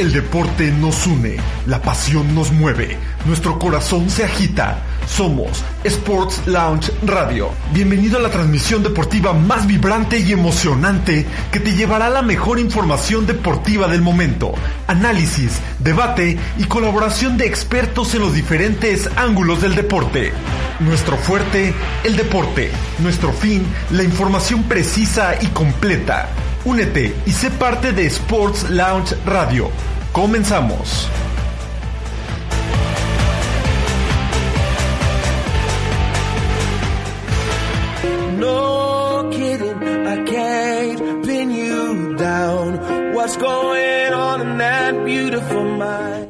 El deporte nos une, la pasión nos mueve, nuestro corazón se agita. Somos Sports Lounge Radio. Bienvenido a la transmisión deportiva más vibrante y emocionante que te llevará la mejor información deportiva del momento, análisis, debate y colaboración de expertos en los diferentes ángulos del deporte. Nuestro fuerte, el deporte. Nuestro fin, la información precisa y completa. Únete y sé parte de Sports Lounge Radio. Comenzamos. No kidding, I can't pin you down. What's going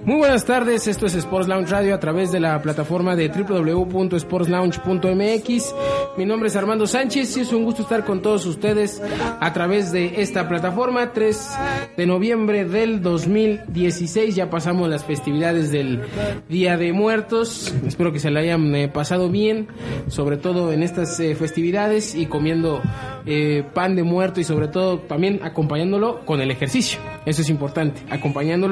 Muy buenas tardes, esto es Sports Lounge Radio a través de la plataforma de www.sportslounge.mx. Mi nombre es Armando Sánchez y es un gusto estar con todos ustedes a través de esta plataforma 3 de noviembre del 2016. Ya pasamos las festividades del Día de Muertos. Espero que se la hayan eh, pasado bien, sobre todo en estas eh, festividades y comiendo eh, pan de muerto y sobre todo también acompañándolo con el ejercicio. Eso es importante, acompañándolo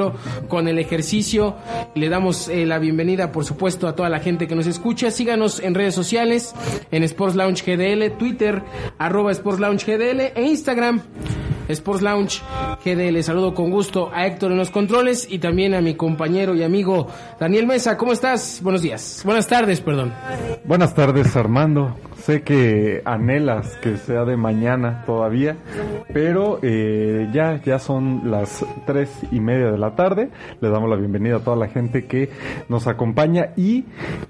con el ejercicio. Le damos eh, la bienvenida, por supuesto, a toda la gente que nos escucha. Síganos en redes sociales, en Sports Lounge GDL, Twitter, arroba Sports Lounge GDL e Instagram. Sports Lounge GDL. Saludo con gusto a Héctor en los controles y también a mi compañero y amigo Daniel Mesa. ¿Cómo estás? Buenos días. Buenas tardes, perdón. Buenas tardes, Armando. Sé que anhelas que sea de mañana todavía, pero eh, ya, ya son las tres y media de la tarde. Le damos la bienvenida a toda la gente que nos acompaña y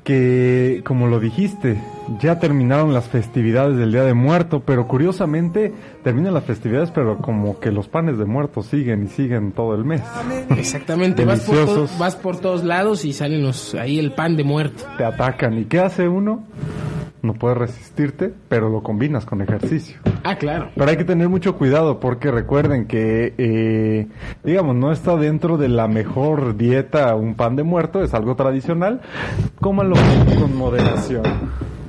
que, como lo dijiste, ya terminaron las festividades del Día de Muerto, pero curiosamente terminan las festividades, pero como que los panes de muerto siguen y siguen todo el mes. Exactamente. Vas por, to- vas por todos lados y salen los, ahí el pan de muerto. Te atacan. ¿Y qué hace uno? No puedes resistirte, pero lo combinas con ejercicio. Ah, claro. Pero hay que tener mucho cuidado porque recuerden que, eh, digamos, no está dentro de la mejor dieta un pan de muerto, es algo tradicional. Cómalo con moderación.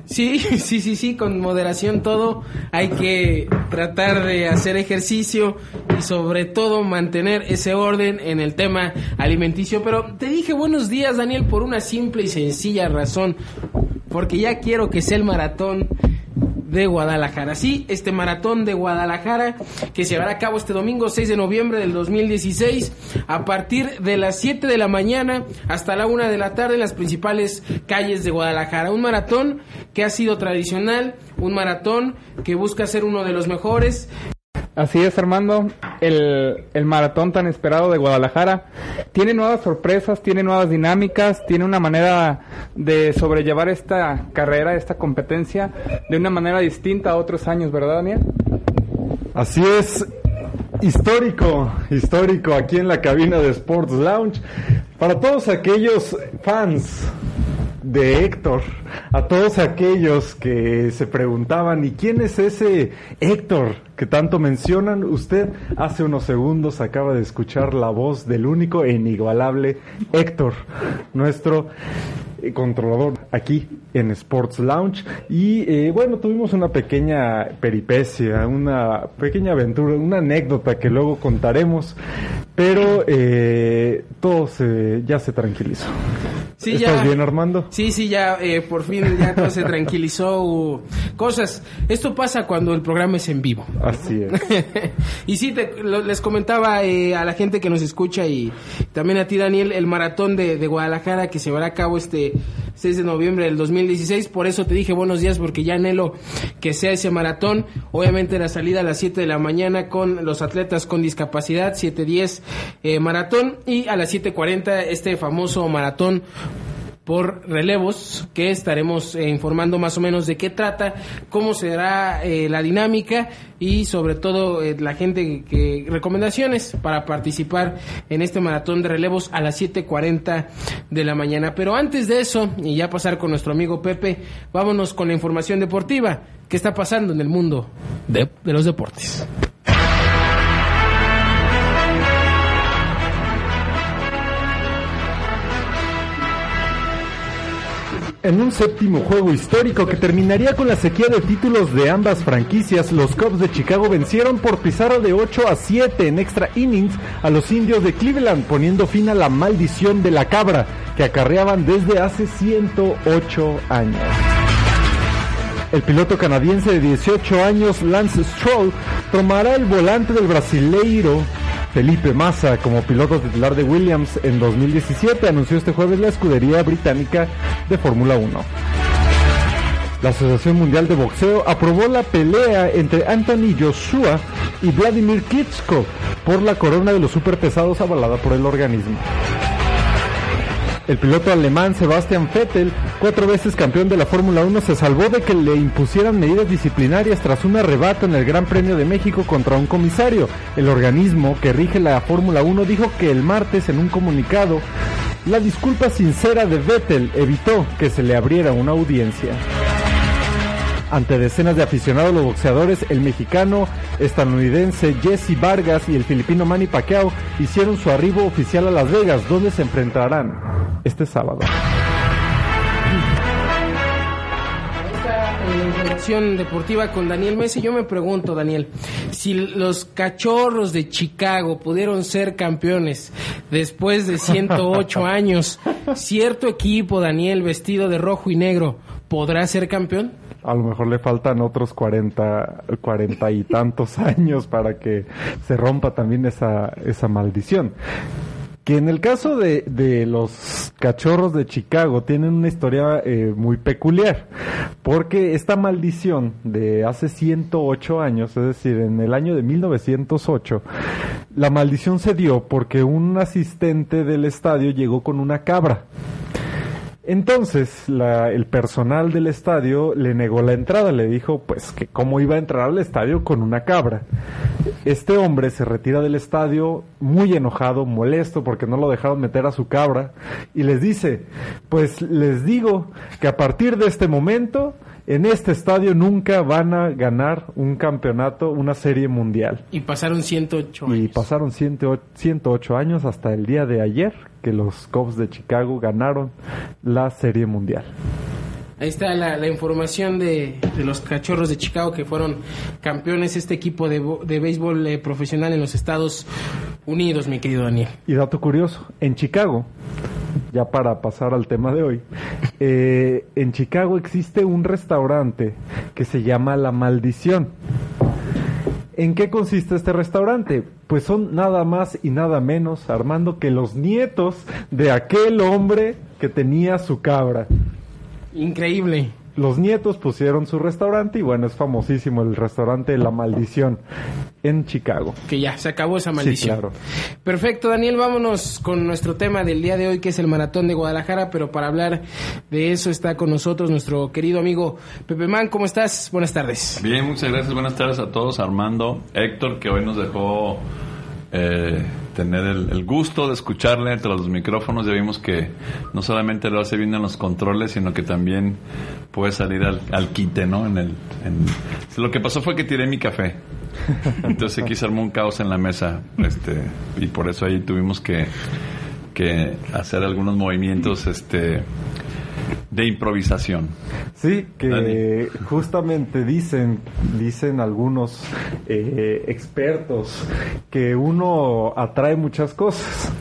Sí, sí, sí, sí, con moderación todo. Hay que tratar de hacer ejercicio y sobre todo mantener ese orden en el tema alimenticio. Pero te dije buenos días, Daniel, por una simple y sencilla razón. Porque ya quiero que sea el maratón de Guadalajara. Sí, este maratón de Guadalajara que se llevará a cabo este domingo 6 de noviembre del 2016 a partir de las 7 de la mañana hasta la 1 de la tarde en las principales calles de Guadalajara. Un maratón que ha sido tradicional, un maratón que busca ser uno de los mejores. Así es, Armando. El, el maratón tan esperado de Guadalajara tiene nuevas sorpresas, tiene nuevas dinámicas, tiene una manera de sobrellevar esta carrera, esta competencia, de una manera distinta a otros años, ¿verdad, Daniel? Así es, histórico, histórico aquí en la cabina de Sports Lounge. Para todos aquellos fans de Héctor, a todos aquellos que se preguntaban, ¿y quién es ese Héctor que tanto mencionan? Usted hace unos segundos acaba de escuchar la voz del único e inigualable Héctor, nuestro controlador aquí en Sports Lounge y eh, bueno tuvimos una pequeña peripecia una pequeña aventura una anécdota que luego contaremos pero eh, todo se, ya se tranquilizó Sí, ¿Estás ya- bien Armando? Sí, sí, ya eh, por fin ya todo se tranquilizó. cosas. Esto pasa cuando el programa es en vivo. así es y sí, te- lo- les comentaba eh, a la gente que nos escucha y también a ti, Daniel, el maratón de, de Guadalajara que se llevará a cabo este 6 de noviembre del 2016. Por eso te dije buenos días, porque ya anhelo que sea ese maratón. Obviamente la salida a las 7 de la mañana con los atletas con discapacidad, 7.10 eh, maratón y a las 7.40 este famoso maratón por relevos que estaremos eh, informando más o menos de qué trata, cómo será eh, la dinámica y sobre todo eh, la gente que recomendaciones para participar en este maratón de relevos a las 7:40 de la mañana. Pero antes de eso y ya pasar con nuestro amigo Pepe, vámonos con la información deportiva. ¿Qué está pasando en el mundo de, de los deportes? En un séptimo juego histórico que terminaría con la sequía de títulos de ambas franquicias, los Cubs de Chicago vencieron por pizarra de 8 a 7 en extra innings a los indios de Cleveland, poniendo fin a la maldición de la cabra que acarreaban desde hace 108 años. El piloto canadiense de 18 años, Lance Stroll, tomará el volante del brasileiro Felipe Massa como piloto titular de Williams en 2017, anunció este jueves la escudería británica de Fórmula 1. La Asociación Mundial de Boxeo aprobó la pelea entre Anthony Joshua y Vladimir Klitschko por la corona de los superpesados avalada por el organismo. El piloto alemán Sebastian Vettel, cuatro veces campeón de la Fórmula 1, se salvó de que le impusieran medidas disciplinarias tras un arrebato en el Gran Premio de México contra un comisario. El organismo que rige la Fórmula 1 dijo que el martes en un comunicado la disculpa sincera de Vettel evitó que se le abriera una audiencia. Ante decenas de aficionados los boxeadores, el mexicano estadounidense Jesse Vargas y el filipino Manny Pacquiao hicieron su arribo oficial a Las Vegas, donde se enfrentarán este sábado. Deportiva con Daniel Messi. Yo me pregunto, Daniel, si los cachorros de Chicago pudieron ser campeones después de 108 años, ¿cierto equipo, Daniel, vestido de rojo y negro, podrá ser campeón? a lo mejor le faltan otros 40, 40 y tantos años para que se rompa también esa, esa maldición. Que en el caso de, de los cachorros de Chicago tienen una historia eh, muy peculiar, porque esta maldición de hace 108 años, es decir, en el año de 1908, la maldición se dio porque un asistente del estadio llegó con una cabra. Entonces, la- el personal del estadio le negó la entrada, le dijo pues que cómo iba a entrar al estadio con una cabra. Este hombre se retira del estadio muy enojado, molesto porque no lo dejaron meter a su cabra y les dice, pues les digo que a partir de este momento en este estadio nunca van a ganar un campeonato, una serie mundial. Y pasaron 108 Y años. pasaron 108 108 años hasta el día de ayer que los Cubs de Chicago ganaron la Serie Mundial. Ahí está la, información de, los cachorros de Chicago que fueron campeones este equipo de, de béisbol eh, profesional en los Estados Unidos, mi querido Daniel. Y dato curioso, en Chicago, ya para pasar al tema de hoy, eh, en Chicago existe un restaurante que se llama La Maldición. ¿En qué consiste este restaurante? Pues son nada más y nada menos, Armando, que los nietos de aquel hombre que tenía su cabra. Increíble. Los nietos pusieron su restaurante y bueno, es famosísimo el restaurante La Maldición en Chicago. Que ya, se acabó esa maldición. claro. Perfecto, Daniel, vámonos con nuestro tema del día de hoy, que es el Maratón de Guadalajara, pero para hablar de eso está con nosotros nuestro querido amigo Pepe Man. ¿Cómo estás? Buenas tardes. Bien, muchas gracias. Buenas tardes a todos. Armando, Héctor, que hoy nos dejó eh, tener el, el gusto de escucharle entre los micrófonos. Ya vimos que no solamente lo hace bien en los controles, sino que también puede salir al, al quite, ¿no? En el, en- Lo que pasó fue que tiré mi café. Entonces aquí se armó un caos en la mesa. Este, y por eso ahí tuvimos que, que hacer algunos movimientos este, de improvisación. Sí, que Dani. justamente dicen, dicen algunos eh, expertos que uno atrae muchas cosas.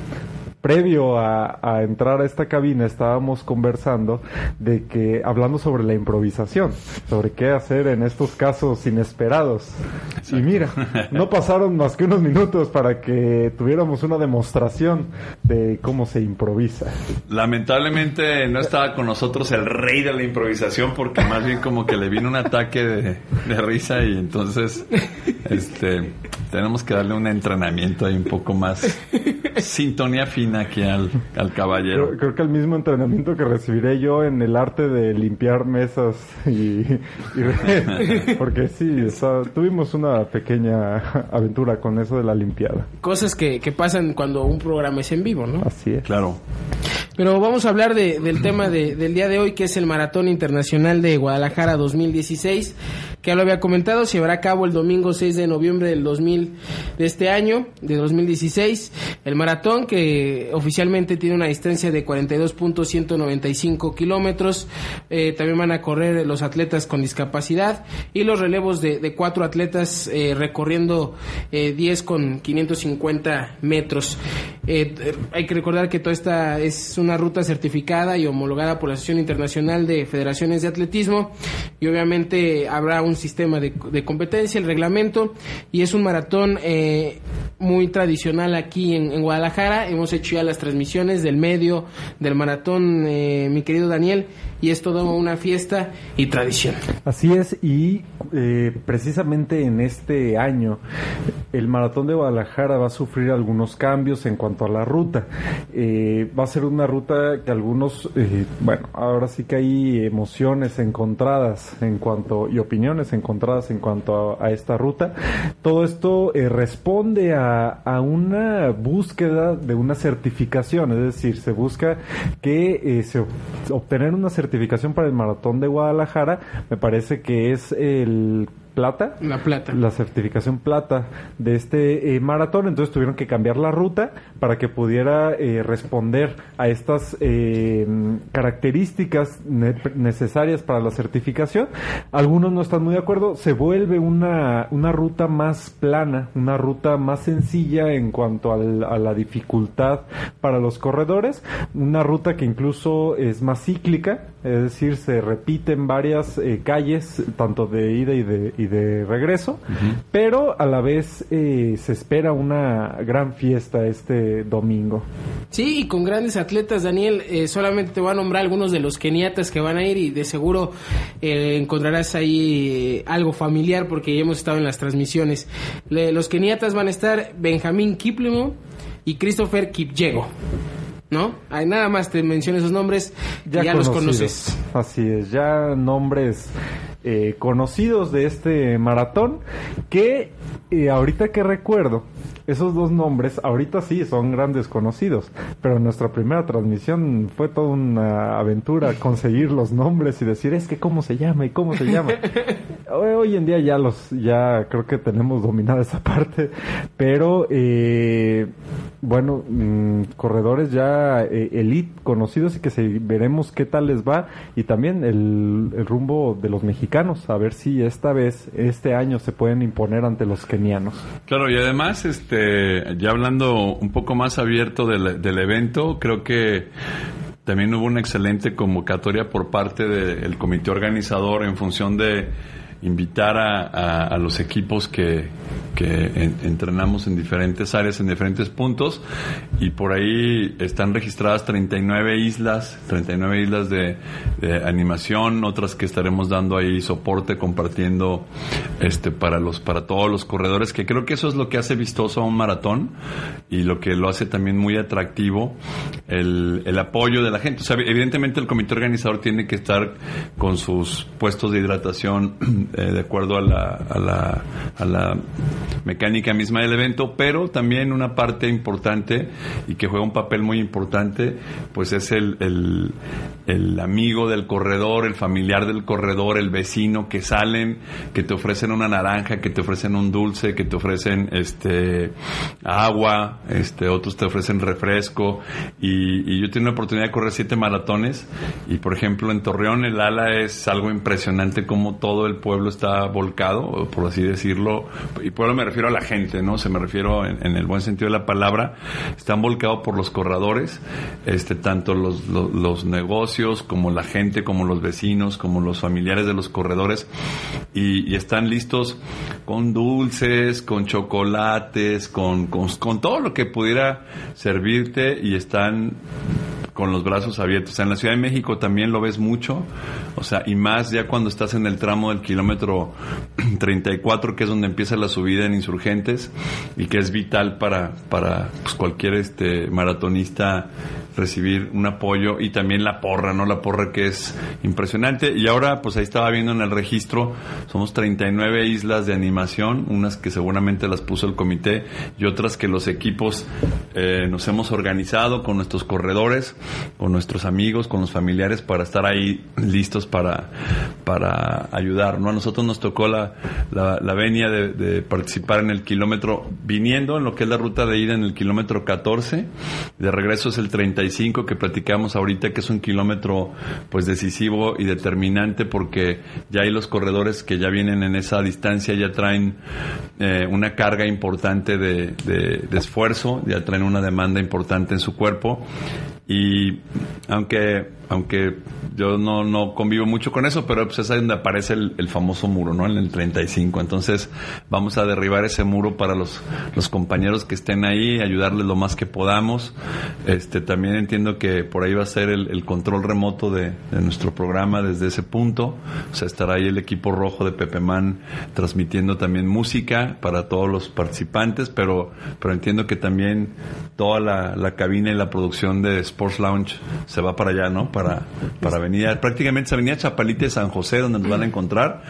Previo a, a entrar a esta cabina estábamos conversando de que, hablando sobre la improvisación, sobre qué hacer en estos casos inesperados. Y mira, no pasaron más que unos minutos para que tuviéramos una demostración de cómo se improvisa. Lamentablemente no estaba con nosotros el rey de la improvisación porque más bien como que le vino un ataque de, de risa y entonces este tenemos que darle un entrenamiento ahí un poco más sintonía aquí al, al caballero. Creo, creo que el mismo entrenamiento que recibiré yo en el arte de limpiar mesas y, y- porque sí, o sea, tuvimos una pequeña aventura con eso de la limpiada. Cosas que, que pasan cuando un programa es en vivo, ¿no? Así es. Claro. Pero vamos a hablar de, del tema de, del día de hoy, que es el Maratón Internacional de Guadalajara 2016, que ya lo había comentado, se llevará a cabo el domingo 6 de noviembre del 2000 de este año, de 2016. El maratón que oficialmente tiene una distancia de 42.195 kilómetros. Eh, también van a correr los atletas con discapacidad y los relevos de, cuatro atletas eh, recorriendo eh, 10 con 550 metros. Eh, hay que recordar que toda esta es una ruta certificada y homologada por la Asociación Internacional de Federaciones de Atletismo y obviamente habrá un sistema de, competencia, el reglamento y es un maratón eh, muy tradicional aquí en, en, Guadalajara. Hemos hecho ya las transmisiones del medio del maratón, eh, mi querido Daniel, y es una fiesta y tradición. Así es, y eh, precisamente en este año el maratón de Guadalajara va a sufrir algunos cambios en cuanto a la ruta. Eh, va a ser una ruta que algunos, eh, bueno, ahora sí que hay emociones encontradas en cuanto y opiniones encontradas en cuanto a, a esta ruta. Todo esto eh, responde a, a, una búsqueda de una certificación, es decir, se busca que se obtener una certificación para el maratón de Guadalajara. Me parece que es el plata. La plata. La certificación plata de este eh, maratón. Entonces tuvieron que cambiar la ruta para que pudiera eh, responder a estas eh, características ne necesarias para la certificación. Algunos no están muy de acuerdo. Se vuelve una, una ruta más plana, una ruta más sencilla en cuanto al, a la dificultad para los corredores. Una ruta que incluso es más cíclica, es decir, se repiten varias calles, tanto de ida y de, y de regreso, uh -huh. pero a la vez eh, se espera una gran fiesta este domingo. Sí, y con grandes atletas, Daniel, eh, solamente te voy a nombrar algunos de los keniatas que van a ir y de seguro eh, encontrarás ahí algo familiar porque ya hemos estado en las transmisiones. Le, los keniatas van a estar Benjamín Kiplimo y Christopher Kipyego. ¿no? Hay nada más te menciono esos nombres, ya, ya los conoces. Así es, ya nombres eh, conocidos de este maratón que eh, ahorita que recuerdo, esos dos nombres ahorita sí son grandes conocidos, pero en nuestra primera transmisión fue toda una aventura conseguir los nombres y decir es que cómo se llama y cómo se llama. Hoy en día ya los ya creo que tenemos dominada esa parte, pero eh, bueno, mmm, corredores ya eh, elite conocidos y que se, veremos qué tal les va y también el, el rumbo de los mexicanos, a ver si esta vez, este año se pueden imponer ante los kenianos. Claro, y además, este, ya hablando un poco más abierto del, del evento, creo que también hubo una excelente convocatoria por parte del comité organizador en función de invitar a, a, los equipos que, que en, entrenamos en diferentes áreas, en diferentes puntos, y por ahí están registradas 39 islas, 39 islas de, de, animación, otras que estaremos dando ahí soporte, compartiendo este para los, para todos los corredores, que creo que eso es lo que hace vistoso a un maratón y lo que lo hace también muy atractivo, el, el apoyo de la gente. O sea, evidentemente el comité organizador tiene que estar con sus puestos de hidratación eh, de acuerdo a la, a la, a la mecánica misma del evento, pero también una parte importante y que juega un papel muy importante, pues es el, el, el, amigo del corredor, el familiar del corredor, el vecino que salen, que te ofrecen una naranja, que te ofrecen un dulce, que te ofrecen este agua, este otros te ofrecen refresco. Y, y yo tengo la oportunidad de correr siete maratones y por ejemplo en Torreón el ala es algo impresionante como todo el pueblo pueblo está volcado, por así decirlo, y pueblo me refiero a la gente, ¿no? Se me refiero en, en el buen sentido de la palabra, están volcados por los corredores, este, tanto los, los, negocios, como la gente, como los vecinos, como los familiares de los corredores, y, y están listos con dulces, con chocolates, con, con, con todo lo que pudiera servirte, y están con los brazos abiertos. O sea, en la Ciudad de México también lo ves mucho, o sea, y más ya cuando estás en el tramo del kilómetro 34, que es donde empieza la subida en insurgentes y que es vital para, para pues, cualquier este maratonista recibir un apoyo y también la porra, ¿no? La porra que es impresionante. Y ahora, pues ahí estaba viendo en el registro, somos 39 islas de animación, unas que seguramente las puso el comité y otras que los equipos eh, nos hemos organizado con nuestros corredores con nuestros amigos, con los familiares para estar ahí listos para, para ayudar. ¿no? A nosotros nos tocó la, la, la venia de, de participar en el kilómetro viniendo en lo que es la ruta de ida en el kilómetro 14, de regreso es el 35 que platicamos ahorita, que es un kilómetro pues decisivo y determinante porque ya hay los corredores que ya vienen en esa distancia, ya traen eh, una carga importante de, esfuerzo, ya traen una demanda importante en su cuerpo y aunque aunque yo no, no convivo mucho con eso, pero pues es ahí donde aparece el, el, famoso muro, ¿no? En el 35. Entonces vamos a derribar ese muro para los, los compañeros que estén ahí, ayudarles lo más que podamos. Este, también entiendo que por ahí va a ser el, el control remoto de, de, nuestro programa desde ese punto. O sea, estará ahí el equipo rojo de Pepe Man transmitiendo también música para todos los participantes, pero, pero entiendo que también toda la, la cabina y la producción de Sports Lounge se va para allá, ¿no? Para, para Avenida, prácticamente es Avenida Chapalita de San José, donde nos van a encontrar.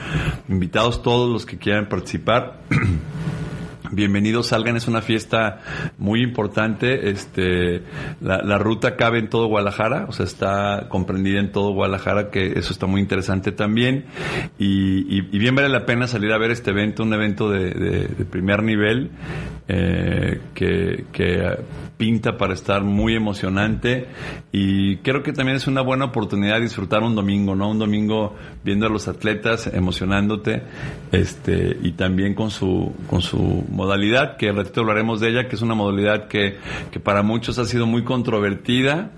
Invitados todos los que quieran participar. Bienvenidos, salgan, es una fiesta muy importante. Este, la, la, ruta cabe en todo Guadalajara, o sea, está comprendida en todo Guadalajara, que eso está muy interesante también. Y, bien vale la pena salir a ver este evento, un evento de, de primer nivel, eh, que, que pinta para estar muy emocionante y creo que también es una buena oportunidad disfrutar un domingo, ¿no? Un domingo viendo a los atletas emocionándote, este, y también con su, con su modalidad, que al ratito hablaremos de ella, que es una modalidad que, que para muchos ha sido muy controvertida,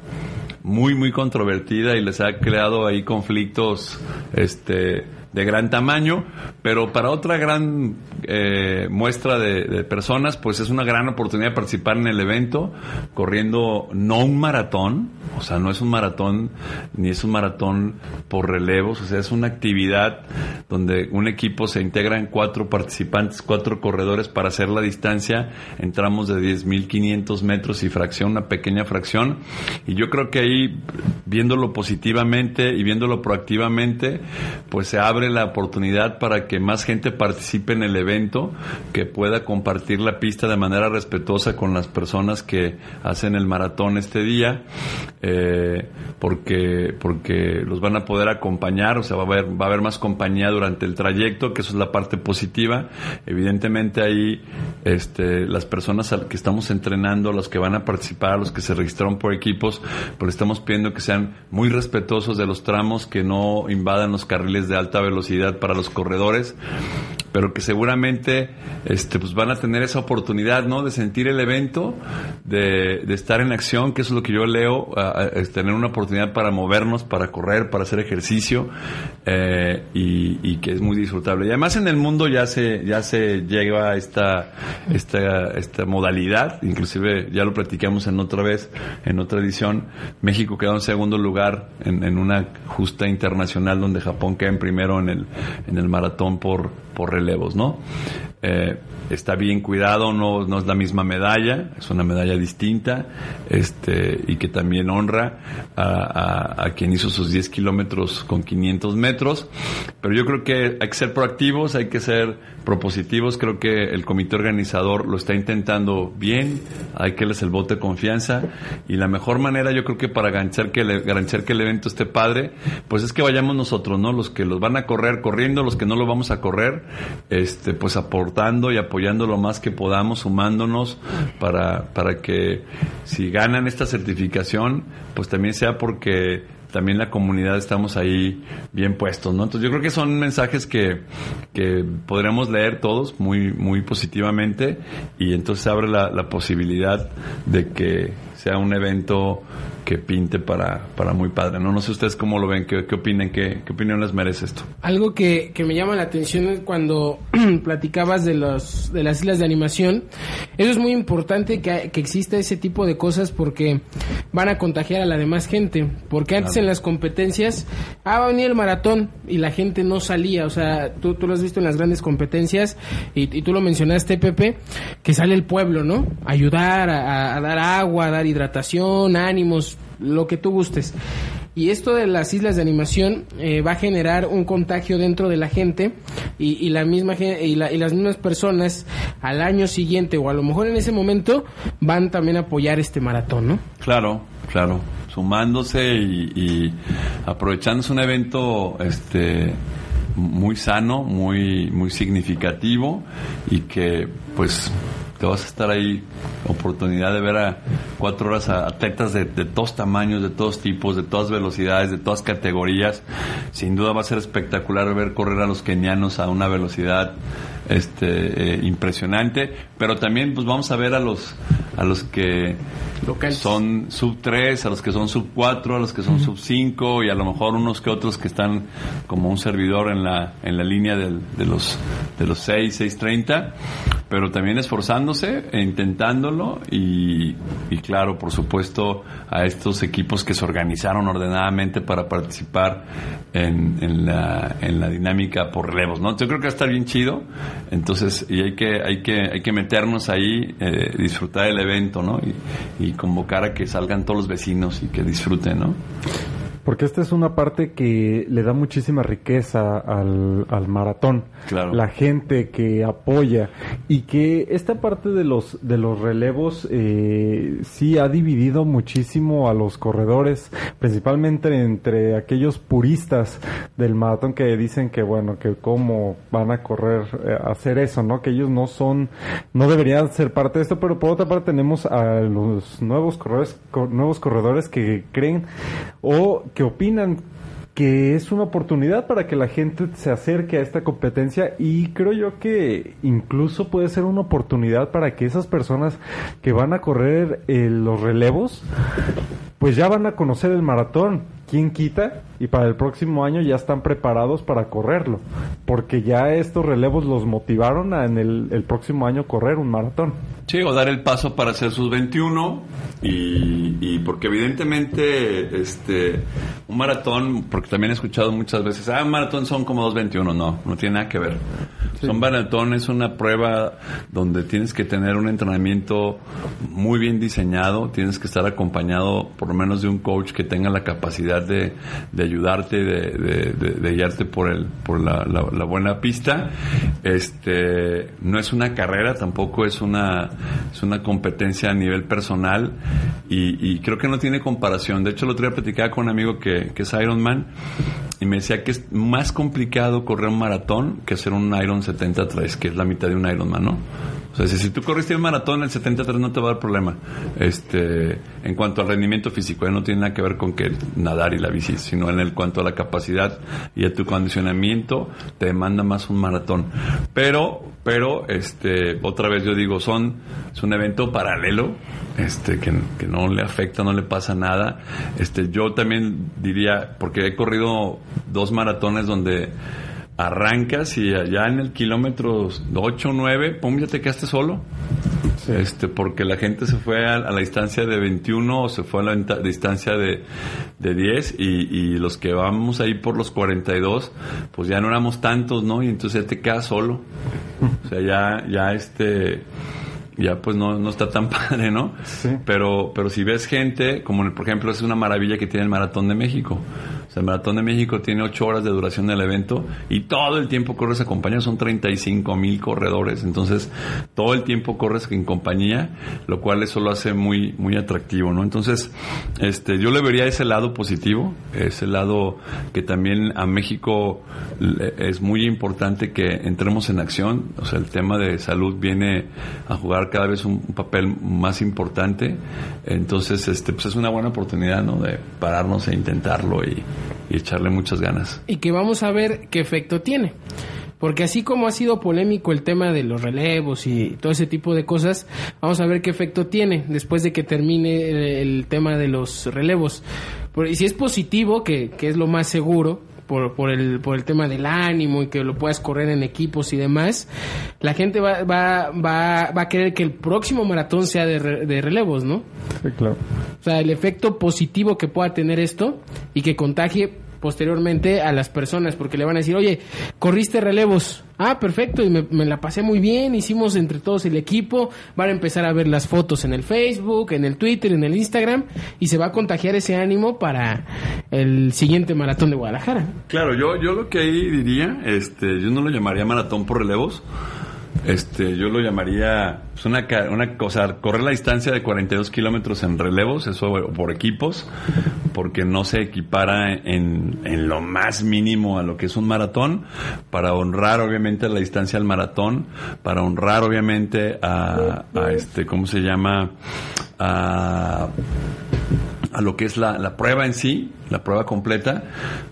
muy, muy controvertida y les ha creado ahí conflictos, este, de gran tamaño, pero para otra gran eh, muestra de, personas, pues es una gran oportunidad de participar en el evento, corriendo no un maratón, o sea, no es un maratón, ni es un maratón por relevos, o sea, es una actividad donde un equipo se integra en cuatro participantes, cuatro corredores para hacer la distancia en tramos de 10.500 metros y fracción, una pequeña fracción, y yo creo que ahí, viéndolo positivamente y viéndolo proactivamente, pues se abre abre la oportunidad para que más gente participe en el evento, que pueda compartir la pista de manera respetuosa con las personas que hacen el maratón este día, eh, porque, porque los van a poder acompañar, o sea, va a haber, va a haber más compañía durante el trayecto, que eso es la parte positiva. Evidentemente ahí, este, las personas que estamos entrenando, los que van a participar, los que se registraron por equipos, pues estamos pidiendo que sean muy respetuosos de los tramos, que no invadan los carriles de alta velocidad velocidad para los corredores, pero que seguramente este, pues van a tener esa oportunidad, ¿no? De sentir el evento, de, estar en acción, que eso es lo que yo leo, es tener una oportunidad para movernos, para correr, para hacer ejercicio, eh, y, que es muy disfrutable. Y además en el mundo ya se, ya se llega a esta, esta, esta modalidad, inclusive ya lo platicamos en otra vez, en otra edición, México quedó en segundo lugar en una justa internacional donde Japón queda en primero en el, en el maratón por, por relevos, ¿no? Eh, está bien cuidado, no, no es la misma medalla, es una medalla distinta, este, y que también honra a, a, a quien hizo sus 10 kilómetros con 500 metros. Pero yo creo que hay que ser proactivos, hay que ser propositivos, creo que el comité organizador lo está intentando bien, hay que darles el voto de confianza, y la mejor manera yo creo que para garantizar que, el, garantizar que el evento esté padre, pues es que vayamos nosotros, ¿no? Los que los van a correr corriendo, los que no lo vamos a correr, este, pues aportando y apoyando lo más que podamos, sumándonos para, para que si ganan esta certificación, pues también sea porque también la comunidad estamos ahí bien puestos, ¿no? Entonces yo creo que son mensajes que, que podremos leer todos muy, muy positivamente y entonces abre la, la posibilidad de que sea un evento que pinte para, para muy padre. No, no sé ustedes cómo lo ven, qué, qué opinen, qué, qué opinión les merece esto. Algo que, que me llama la atención es cuando platicabas de los de las islas de animación. Eso es muy importante que, que exista ese tipo de cosas porque van a contagiar a la demás gente. Porque antes claro. en las competencias, ah, va a venir el maratón y la gente no salía. O sea, tú, tú lo has visto en las grandes competencias y, y tú lo mencionaste, Pepe, que sale el pueblo, ¿no? Ayudar, a, a dar agua, a dar hidratación, ánimos, lo que tú gustes. Y esto de las islas de animación eh, va a generar un contagio dentro de la gente y, la misma y, la, y, las mismas personas al año siguiente o a lo mejor en ese momento van también a apoyar este maratón, ¿no? Claro. claro, sumándose y, y aprovechándose un evento este muy sano, muy muy significativo y que pues te vas a estar ahí oportunidad de ver a cuatro horas a atletas de, de, todos tamaños, de todos tipos, de todas velocidades, de todas categorías. Sin duda va a ser espectacular ver correr a los kenianos a una velocidad este eh, impresionante, pero también pues vamos a ver a los a los que Locales. son sub 3, a los que son sub 4, a los que son sub 5 y a lo mejor unos que otros que están como un servidor en la en la línea del, de los de los 6, 6.30, pero también esforzándose, e intentándolo y, y claro, por supuesto, a estos equipos que se organizaron ordenadamente para participar en, en, la, en la dinámica por relevos, ¿no? Yo creo que va a estar bien chido, entonces, y hay que, hay que, hay que meternos ahí, eh, disfrutar el evento, ¿no? Y, y convocar a que salgan todos los vecinos y que disfruten, ¿no? Porque esta es una parte que le da muchísima riqueza al, al maratón. Claro. La gente que apoya y que esta parte de los de los relevos eh, sí ha dividido muchísimo a los corredores, principalmente entre aquellos puristas del maratón que dicen que bueno que cómo van a correr eh, hacer eso, ¿no? Que ellos no son no deberían ser parte de esto, pero por otra parte tenemos a los nuevos corredores co- nuevos corredores que creen o que opinan que es una oportunidad para que la gente se acerque a esta competencia y creo yo que incluso puede ser una oportunidad para que esas personas que van a correr eh, los relevos pues ya van a conocer el maratón. ¿Quién quita? Y para el próximo año ya están preparados para correrlo. Porque ya estos relevos los motivaron a en el, próximo año correr un maratón. Sí, o dar el paso para hacer sus 21 y, y porque evidentemente este un maratón, porque también he escuchado muchas veces, ah, maratón son como 2.21, no, no tiene nada que ver. Son maratón es una prueba donde tienes que tener un entrenamiento muy bien diseñado, tienes que estar acompañado por lo menos de un coach que tenga la capacidad de, de ayudarte, de, de, guiarte por el por la, la- la buena pista. Este no es una carrera, tampoco es una es una competencia a nivel personal y, y creo que no tiene comparación. De hecho, el otro día platicaba con un amigo que, que es Ironman y me decía que es más complicado correr un maratón que hacer un Iron 73, que es la mitad de un Ironman, ¿no? O sea, si, tú corriste un maratón, el 73 no te va a dar problema. Este, en cuanto al rendimiento físico, ¿eh? no tiene nada que ver con que nadar y la bici, sino en el cuanto a la capacidad y a tu condicionamiento, te demanda más un maratón. Pero, pero, este, otra vez yo digo, son, es un evento paralelo, este, que, que no le afecta, no le pasa nada. Este, yo también diría, porque he corrido dos maratones donde arrancas y allá en el kilómetro 8 o 9, pum, ya te quedaste solo. Este, porque la gente se fue a, a la distancia de 21 o se fue a la distancia de, de 10 y, y los que vamos ahí por los 42, pues ya no éramos tantos, ¿no? Y entonces ya te quedas solo. O sea, ya, ya este, ya pues no, no está tan padre, ¿no? Sí. Pero, pero si ves gente, como el- por ejemplo es una maravilla que tiene el Maratón de México. O sea, el Maratón de México tiene ocho horas de duración del evento y todo el tiempo corres a compañía, son 35 mil corredores. Entonces, todo el tiempo corres en compañía, lo cual eso lo hace muy, muy atractivo, ¿no? Entonces, este, yo le vería ese lado positivo, ese lado que también a México es muy importante que entremos en acción. O sea, el tema de salud viene a jugar cada vez un, un papel más importante. Entonces, este, pues es una buena oportunidad, ¿no? De pararnos e intentarlo y, y echarle muchas ganas. y que vamos a ver qué efecto tiene. Porque así como ha sido polémico el tema de los relevos y todo ese tipo de cosas, vamos a ver qué efecto tiene después de que termine el, el tema de los relevos. Y si es positivo, que, que es lo más seguro, por, por, el, por el tema del ánimo y que lo puedas correr en equipos y demás, la gente va, va, va, va a querer que el próximo maratón sea de, re- de relevos, ¿no? Sí, claro. O sea, el efecto positivo que pueda tener esto y que contagie posteriormente a las personas, porque le van a decir, oye, corriste relevos. Ah, perfecto, y me, me la pasé muy bien, hicimos entre todos el equipo, van a empezar a ver las fotos en el Facebook, en el Twitter, en el Instagram, y se va a contagiar ese ánimo para el siguiente maratón de Guadalajara. Claro, yo, yo lo que ahí diría, este, yo no lo llamaría maratón por relevos, este, yo lo llamaría pues, una, una cosa, correr la distancia de 42 kilómetros en relevos, eso por equipos, porque no se equipara en, en lo más mínimo a lo que es un maratón, para honrar obviamente la distancia al maratón, para honrar obviamente a, a este, ¿cómo se llama? A, a lo que es la, la prueba en sí, la prueba completa,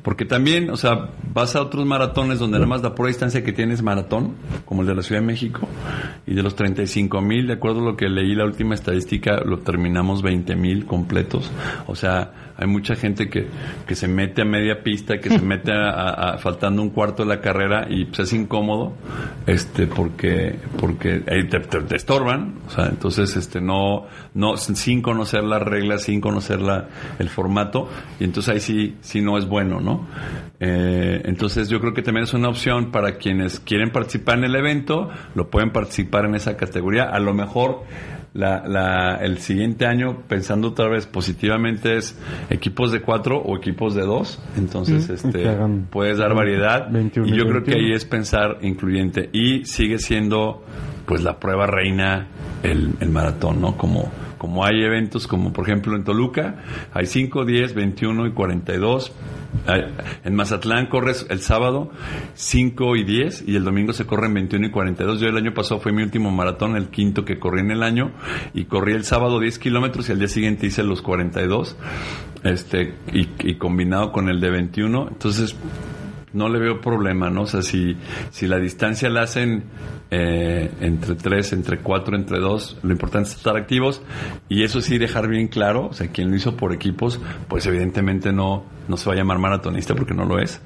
porque también, o sea, vas a otros maratones donde nada más la pura distancia que tienes maratón, como el de la Ciudad de México, y de los 35 mil, de acuerdo a lo que leí la última estadística, lo terminamos 20 mil completos, o sea, hay mucha gente que, que se mete a media pista, que se mete a, a- a- faltando un cuarto de la carrera y pues es incómodo, este, porque, porque te- te estorban, o sea, entonces, este, no, no, sin conocer las reglas, sin conocer la, el formato, y entonces ahí sí, sí no es bueno, ¿no? Eh, entonces yo creo que también es una opción para quienes quieren participar en el evento, lo pueden participar en esa categoría, a lo mejor la, la, el siguiente año, pensando otra vez positivamente, es equipos de cuatro o equipos de dos. Entonces, este, hagan puedes dar variedad. 21 y yo creo que 21. ahí es pensar incluyente. Y sigue siendo, pues, la prueba reina el, el maratón, ¿no? Como, como hay eventos como, por ejemplo, en Toluca, hay 5, 10, 21 y 42. Hay- En Mazatlán corres el sábado 5 y 10 y el domingo se corren 21 y 42. Yo el año pasado fue mi último maratón, el quinto que corrí en el año y corrí el sábado 10 kilómetros y al día siguiente hice los 42 este y, y combinado con el de 21. Entonces no le veo problema, ¿no? O sea, si, si la distancia la hacen eh, entre 3, entre 4, entre 2, lo importante es estar activos y eso sí dejar bien claro, o sea, quien lo hizo por equipos, pues evidentemente no, no se va a llamar maratonista porque no lo es.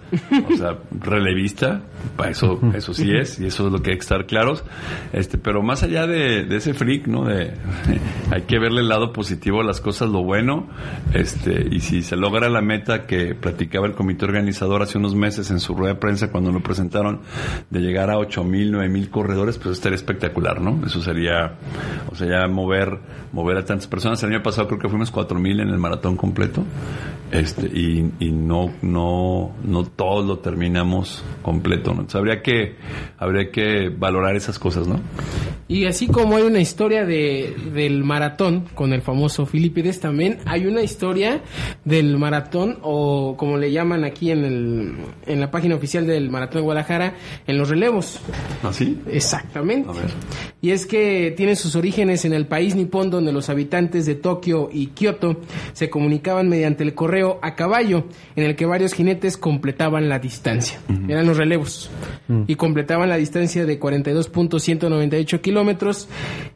O sea, relevista, para eso, eso sí es, y eso es lo que hay que estar claros. Este, pero más allá de, de ese freak, ¿no? De, hay que verle el lado positivo a las cosas, lo bueno, este, y si se logra la meta que platicaba el comité organizador hace unos meses en su rueda de prensa cuando lo presentaron, de llegar a ocho mil, nueve mil corredores, pues estaría espectacular, ¿no? Eso sería, o sea, ya mover, mover a tantas personas. El año pasado creo que fuimos cuatro mil en el maratón completo, este, y, y no, no, no todos lo terminamos completo, ¿no? Entonces habría que, habría que valorar esas cosas, ¿no? Y así como hay una historia de, del maratón con el famoso Filipides, también hay una historia del maratón, o como le llaman aquí en, el, la página oficial del Maratón de Guadalajara, en los relevos. ¿Así? Exactamente. A ver. Y es que tiene sus orígenes en el país nipón donde los habitantes de Tokio y Kioto se comunicaban mediante el correo a caballo, en el que varios jinetes completaban la distancia. Eran los relevos. Y completaban la distancia de 42.198 kilómetros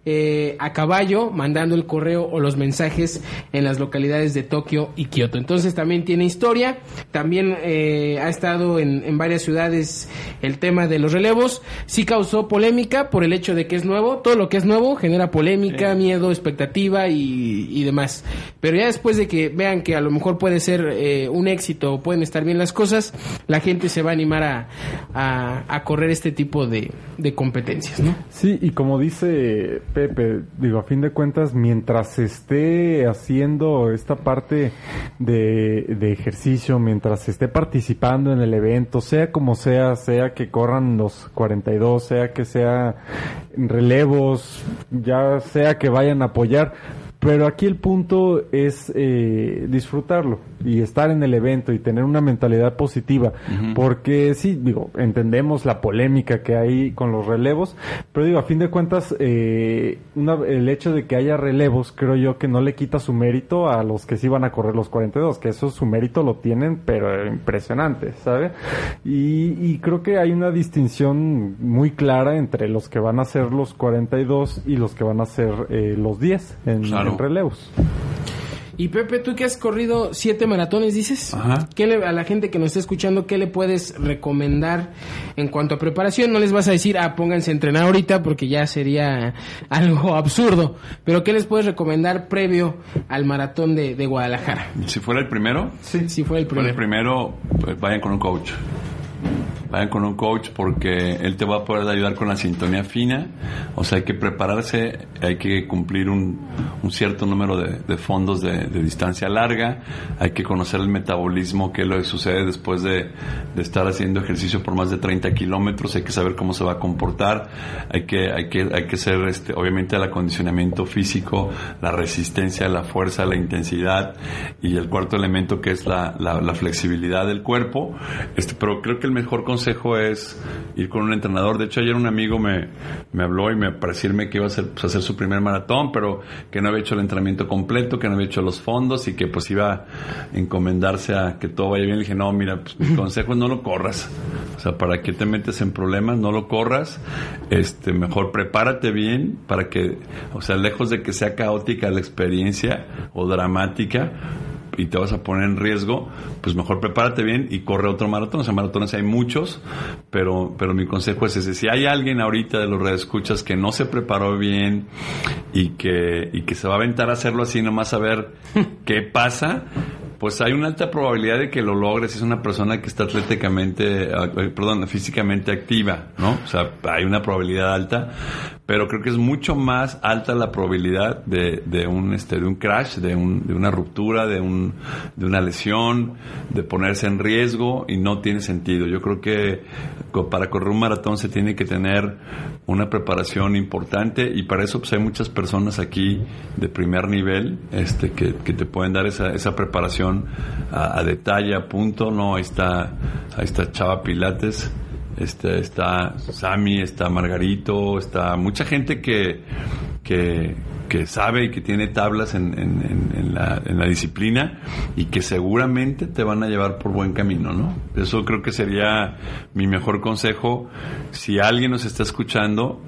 eh, a caballo, mandando el correo o los mensajes en las localidades de Tokio y Kioto. Entonces también tiene historia. También eh, ha estado en, en varias ciudades el tema de los relevos. Sí causó polémica por el hecho de que es nuevo. Todo lo que es nuevo genera polémica, miedo, expectativa y, y demás. Pero ya después de que vean que a lo mejor puede ser eh, un éxito o pueden estar bien las cosas, la gente se va a animar a, a- a correr este tipo de, de competencias, ¿no? Sí, y como dice Pepe, digo, a fin de cuentas, mientras se esté haciendo esta parte de, de ejercicio, mientras se esté participando en el evento, sea como sea, sea que corran los 42, sea que sea relevos, ya sea que vayan a apoyar, pero aquí el punto es eh, disfrutarlo y estar en el evento y tener una mentalidad positiva. Porque sí, digo, entendemos la polémica que hay con los relevos, pero digo, a fin de cuentas, eh, una- el hecho de que haya relevos, creo yo que no le quita su mérito a los que sí van a correr los 42, que eso su mérito lo tienen, pero impresionante, ¿sabe? Y, y creo que hay una distinción muy clara entre los que van a ser los 42 y los que van a ser eh, los 10 en, Claro. en relevos. Y Pepe, tú que has corrido siete maratones, dices, Ajá. ¿qué le- a la gente que nos está escuchando, qué le puedes recomendar en cuanto a preparación? No les vas a decir, ah, pónganse a entrenar ahorita porque ya sería algo absurdo, pero ¿qué les puedes recomendar previo al maratón de, de Guadalajara? Si fuera el primero, Si fue el fuera primero. el primero, pues vayan con un coach. Vayan con un coach porque él te va a poder ayudar con la sintonía fina. O sea, hay que prepararse, hay que cumplir un, un cierto número de, de fondos de, de distancia larga, hay que conocer el metabolismo, qué es lo que sucede después de, de estar haciendo ejercicio por más de 30 kilómetros, hay que saber cómo se va a comportar, hay que, hay que, hay que ser, este, obviamente, el acondicionamiento físico, la resistencia, la fuerza, la intensidad y el cuarto elemento que es la, la, la flexibilidad del cuerpo. Este, pero creo que el mejor consejo es ir con un entrenador. De hecho, ayer un amigo me, me habló y me para decirme que iba a hacer, pues, hacer su primer maratón, pero que no había hecho el entrenamiento completo, que no había hecho los fondos y que pues iba a encomendarse a que todo vaya bien. Le dije, no, mira, pues, mi consejo es no lo corras. O sea, para que te metes en problemas, no lo corras. Este, mejor prepárate bien para que, o sea, lejos de que sea caótica la experiencia o dramática, y te vas a poner en riesgo, pues mejor prepárate bien y corre otro maratón. O sea, maratones hay muchos, pero, pero mi consejo es ese. Si hay alguien ahorita de los redescuchas que no se preparó bien y que, y que se va a aventar a hacerlo así nomás a ver qué pasa, pues hay una alta probabilidad de que lo logres si es una persona que está atléticamente, eh, perdón, físicamente activa, ¿no? O sea, hay una probabilidad alta, pero creo que es mucho más alta la probabilidad de, de un este de un crash, de, un, de una ruptura, de un de una lesión, de ponerse en riesgo y no tiene sentido. Yo creo que para correr un maratón se tiene que tener una preparación importante y para eso pues hay muchas personas aquí de primer nivel este que, que te pueden dar esa, esa preparación a, detalle, a punto, no, ahí está Chava Pilates este, está Sammy, está Margarito, está mucha gente que, que, que sabe y que tiene tablas en, la, disciplina y que seguramente te van a llevar por buen camino, ¿no? Eso creo que sería mi mejor consejo. Si alguien nos está escuchando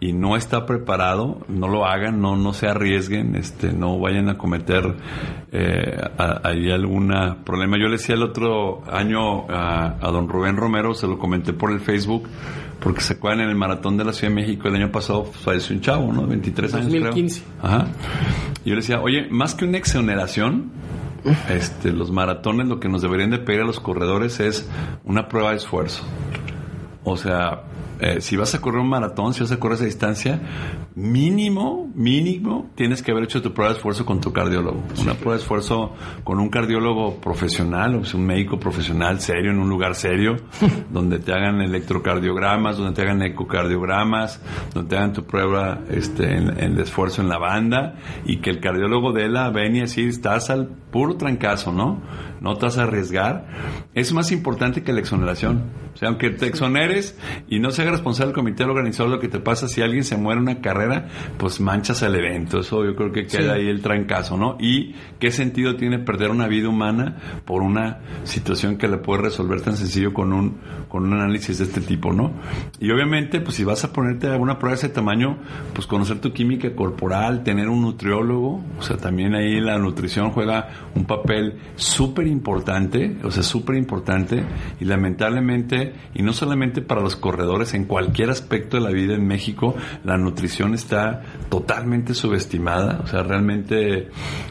y no está preparado, no lo hagan, no, no se arriesguen, este, no vayan a cometer eh, ahí algún problema. Yo le decía el otro año a, a don Rubén Romero, se lo comenté por el Facebook, porque se acuerdan en el maratón de la Ciudad de México el año pasado falleció un chavo, ¿no? 23 años. creo. 2015. Ajá. Y yo le decía, oye, más que una exoneración, este, los maratones lo que nos deberían de pedir a los corredores es una prueba de esfuerzo. O sea, eh, si vas a correr un maratón, si vas a correr esa distancia, mínimo, mínimo, tienes que haber hecho tu prueba de esfuerzo con tu cardiólogo. Una prueba de esfuerzo con un cardiólogo profesional, o sea, un médico profesional serio, en un lugar serio, donde te hagan electrocardiogramas, donde te hagan ecocardiogramas, donde te hagan tu prueba este, en, en de esfuerzo en la banda, y que el cardiólogo de la venia así, estás al puro trancazo, ¿no? No te vas a arriesgar. Es más importante que la exoneración. O sea, aunque te exoneres y no se haga responsable el comité organizador, lo que te pasa si alguien se muere en una carrera, pues manchas el evento. Eso yo creo que queda ahí el trancazo, ¿no? Y qué sentido tiene perder una vida humana por una situación que le puede resolver tan sencillo con un, con un análisis de este tipo, ¿no? Y obviamente, pues si vas a ponerte alguna prueba de ese tamaño, pues conocer tu química corporal, tener un nutriólogo, o sea, también ahí la nutrición juega un papel súper importante, o sea, súper importante, y lamentablemente, y no solamente para los corredores, en cualquier aspecto de la vida en México, la nutrición está totalmente subestimada, o sea, realmente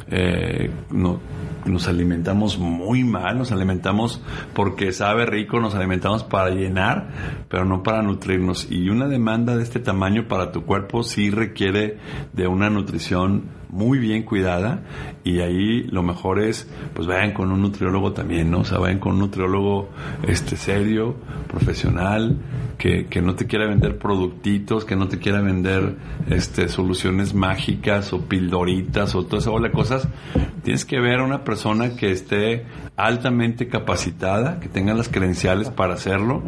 eh, no, nos alimentamos muy mal, nos alimentamos porque sabe rico, nos alimentamos para llenar, pero no para nutrirnos. Y una demanda de este tamaño para tu cuerpo sí requiere de una nutrición muy bien cuidada y ahí lo mejor es pues vayan con un nutriólogo también, ¿no? O sea, vayan con un nutriólogo este serio, profesional, que, que no te quiera vender productitos, que no te quiera vender este soluciones mágicas o pildoritas o toda esa bola de cosas. Tienes que ver a una persona que esté altamente capacitada, que tenga las credenciales para hacerlo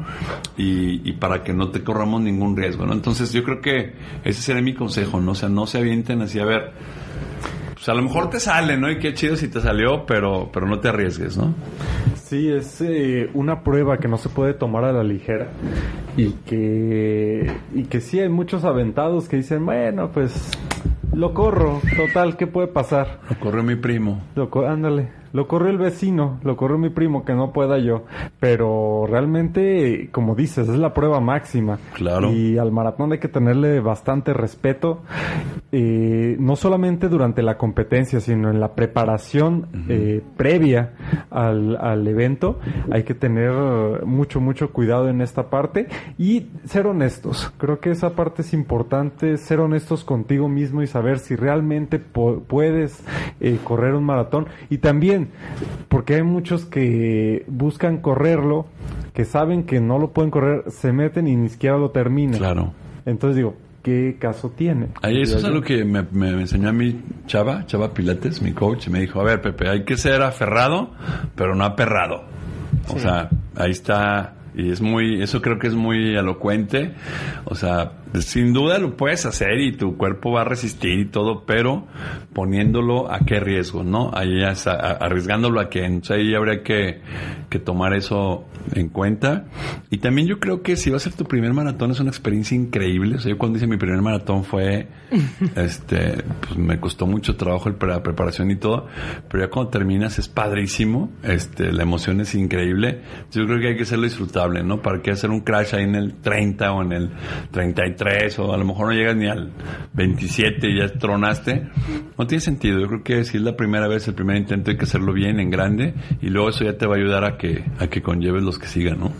y, y para que no te corramos ningún riesgo, ¿no? Entonces yo creo que ese sería mi consejo, ¿no? O sea, no se avienten así a ver pues a lo mejor te sale, ¿no? Y qué chido si te salió, pero, pero no te arriesgues, ¿no? Sí, es eh, una prueba que no se puede tomar a la ligera y que y que sí hay muchos aventados que dicen, bueno, pues lo corro, total, ¿qué puede pasar? Lo corrió mi primo. Lo ándale, lo corrió el vecino, lo corrió mi primo, que no pueda yo. Pero realmente, como dices, es la prueba máxima. Claro. Y al maratón hay que tenerle bastante respeto, eh, no solamente durante la competencia, sino en la preparación eh, previa al, al evento. Hay que tener mucho, mucho cuidado en esta parte y ser honestos. Creo que esa parte es importante, ser honestos contigo mismo y saber si realmente puedes eh, correr un maratón. Y también, porque hay muchos que buscan correrlo, que saben que no lo pueden correr, se meten y ni siquiera lo terminan. Claro. Entonces digo, ¿qué caso tiene? Ahí eso es algo que me, me enseñó a mí Chava, Chava Pilates, mi coach, y me dijo, a ver, Pepe, hay que ser aferrado, pero no aperrado. O sea, ahí está, y es muy, eso creo que es muy elocuente. O sea, sin duda lo puedes hacer y tu cuerpo va a resistir y todo, pero poniéndolo a qué riesgo, ¿no? Ahí ya está, arriesgándolo a que, entonces ahí habría que, que tomar eso en cuenta. Y también yo creo que si va a ser tu primer maratón es una experiencia increíble. O sea, yo cuando hice mi primer maratón fue, este, pues me costó mucho trabajo la preparación y todo, pero ya cuando terminas es padrísimo, este, la emoción es increíble. Yo creo que hay que hacerlo disfrutable, ¿no? ¿Para qué hacer un crash ahí en el 30 o en el 33 o a lo mejor no llegas ni al 27 y ya tronaste? No tiene sentido. Yo creo que si es la primera vez, el primer intento hay que hacerlo bien, en grande, y luego eso ya te va a ayudar a que, a que conlleves los que sigan, ¿no?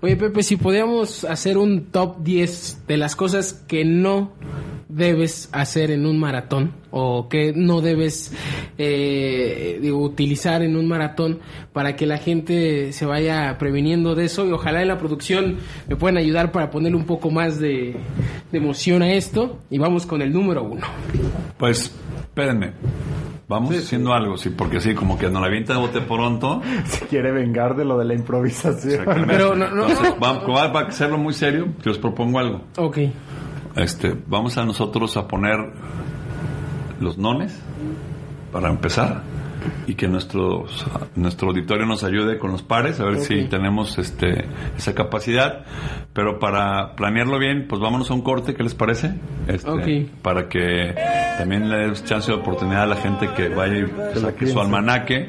Oye, Pepe, si podíamos hacer un top 10 de las cosas que no debes hacer en un maratón o que no debes eh, digo, utilizar en un maratón para que la gente se vaya previniendo de eso y ojalá en la producción me puedan ayudar para ponerle un poco más de, de emoción a esto y vamos con el número uno. Pues, espérenme. Vamos haciendo algo, sí, porque sí, como que nos la avienta de bote pronto. Si quiere vengar de lo de la improvisación. Pero no- no- Entonces, no- va- va- para hacerlo muy serio, yo os propongo algo. Ok. Este, vamos a nosotros a poner los nones para empezar y que nuestros, nuestro auditorio nos ayude con los pares a ver si tenemos este esa capacidad pero para planearlo bien pues vámonos a un corte ¿qué les parece? Este, Ok. para que también le des chance de oportunidad a la gente que vaya y saque su almanaque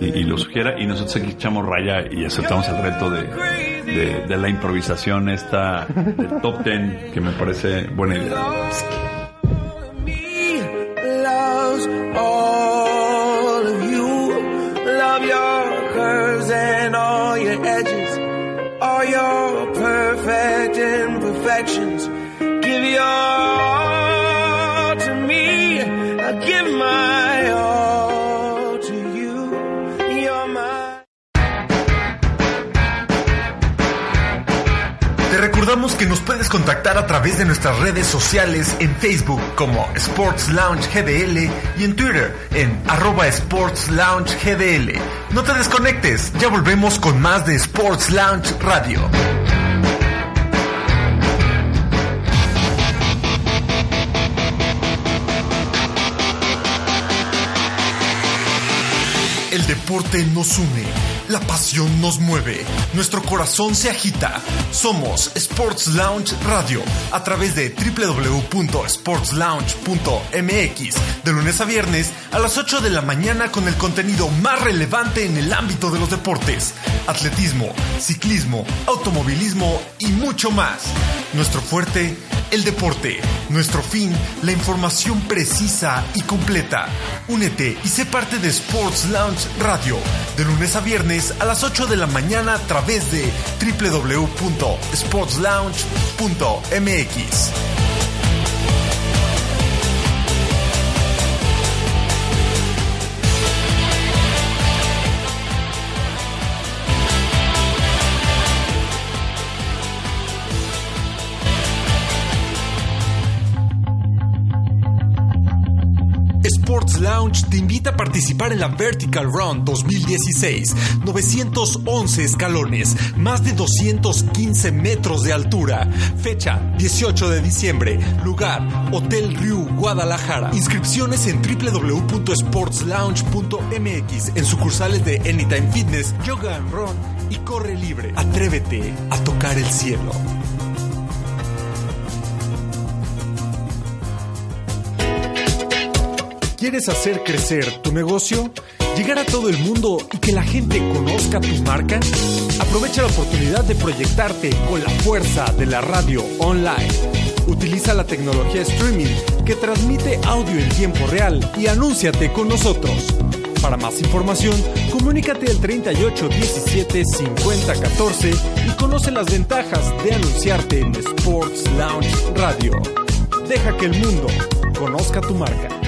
y, y lo sugiera y nosotros aquí echamos raya y aceptamos el reto de, de, la improvisación esta top ten que me parece buena idea puedes contactar a través de nuestras redes sociales en Facebook como Sports Lounge GDL y en Twitter en arroba Sports. No te desconectes, ya volvemos con más de Sports Lounge Radio. El deporte nos une, la pasión nos mueve, nuestro corazón se agita. Somos Sports Lounge Radio a través de www.sportslounge.mx de lunes a viernes a las 8 de la mañana con el contenido más relevante en el ámbito de los deportes, atletismo, ciclismo, automovilismo y mucho más. Nuestro fuerte, el deporte. Nuestro fin, la información precisa y completa. Únete y sé parte de Sports Lounge Radio, de lunes a viernes a las 8 de la mañana a través de www.sportslounge.mx. Te invita a participar en la Vertical Run 2016. 911 escalones, más de 215 metros de altura. Fecha 18 de diciembre. Lugar Hotel Riu, Guadalajara. Inscripciones en www.sportslounge.mx en sucursales de Anytime Fitness, Yoga and Run y Corre Libre. Atrévete a tocar el cielo. ¿Quieres hacer crecer tu negocio? ¿Llegar a todo el mundo y que la gente conozca tu marca? Aprovecha la oportunidad de proyectarte con la fuerza de la radio online. Utiliza la tecnología streaming que transmite audio en tiempo real y anúnciate con nosotros. Para más información, comunícate al 38 17 50 14 y conoce las ventajas de anunciarte en Sports Lounge Radio. Deja que el mundo conozca tu marca.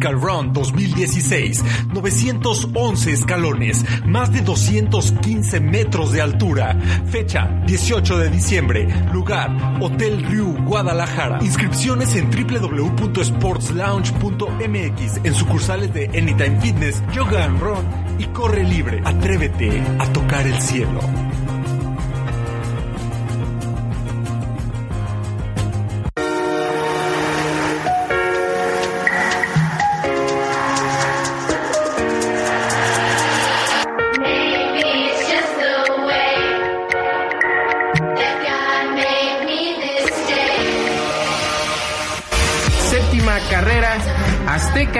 Vertical Run 2016, 911 escalones, más de 215 metros de altura. Fecha 18 de diciembre, lugar Hotel Riu, Guadalajara. Inscripciones en www.sportslounge.mx en sucursales de Anytime Fitness, Yoga and Run y Corre Libre. Atrévete a tocar el cielo.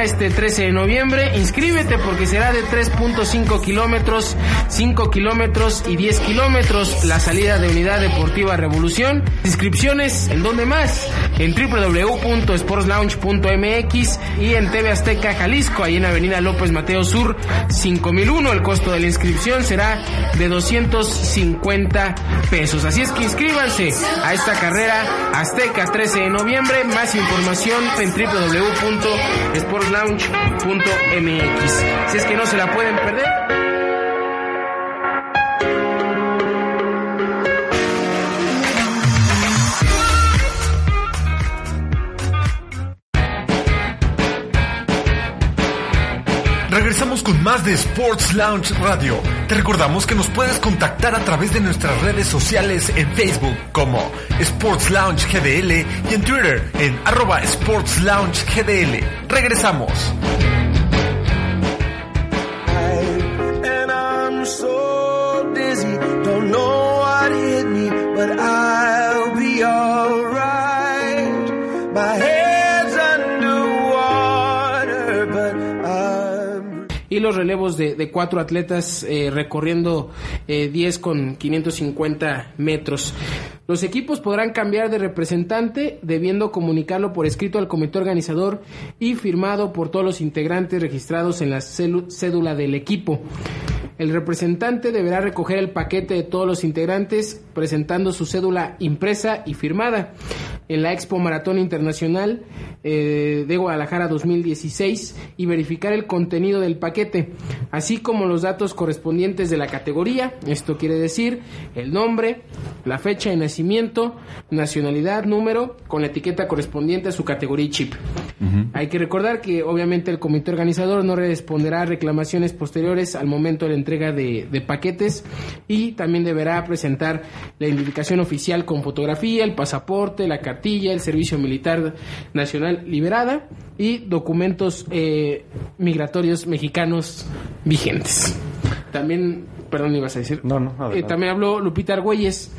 Este 13 de noviembre. Inscríbete porque será de 3.5 kilómetros, 5 kilómetros y 10 kilómetros la salida de Unidad Deportiva Revolución. Inscripciones en donde más, en www.sportslounge.mx y en TV Azteca Jalisco, ahí en Avenida López Mateo Sur 5001. El costo de la inscripción será de 250 pesos. Así es que inscríbanse a esta carrera Azteca 13 de noviembre. Más información en www.sportslounge.mx. Si es que no se la pueden perder. Con más de Sports Lounge Radio. Te recordamos que nos puedes contactar a través de nuestras redes sociales en Facebook como Sports Lounge GDL y en Twitter en arroba Sports Lounge GDL. Regresamos. Relevos de, cuatro atletas eh, recorriendo eh, 10 con 550 metros. Los equipos podrán cambiar de representante debiendo comunicarlo por escrito al comité organizador y firmado por todos los integrantes registrados en la cédula del equipo. El representante deberá recoger el paquete de todos los integrantes presentando su cédula impresa y firmada en la Expo Maratón Internacional eh, de Guadalajara 2016 y verificar el contenido del paquete, así como los datos correspondientes de la categoría. Esto quiere decir el nombre, la fecha de nacimiento, nacionalidad, número, con la etiqueta correspondiente a su categoría y chip. Hay que recordar que obviamente el comité organizador no responderá a reclamaciones posteriores al momento de la entrega de, de paquetes y también deberá presentar la identificación oficial con fotografía, el pasaporte, la cartilla, el servicio militar nacional liberada y documentos eh, migratorios mexicanos vigentes. También, perdón, ibas a decir. No, no, Eh, también habló Lupita Argüelles,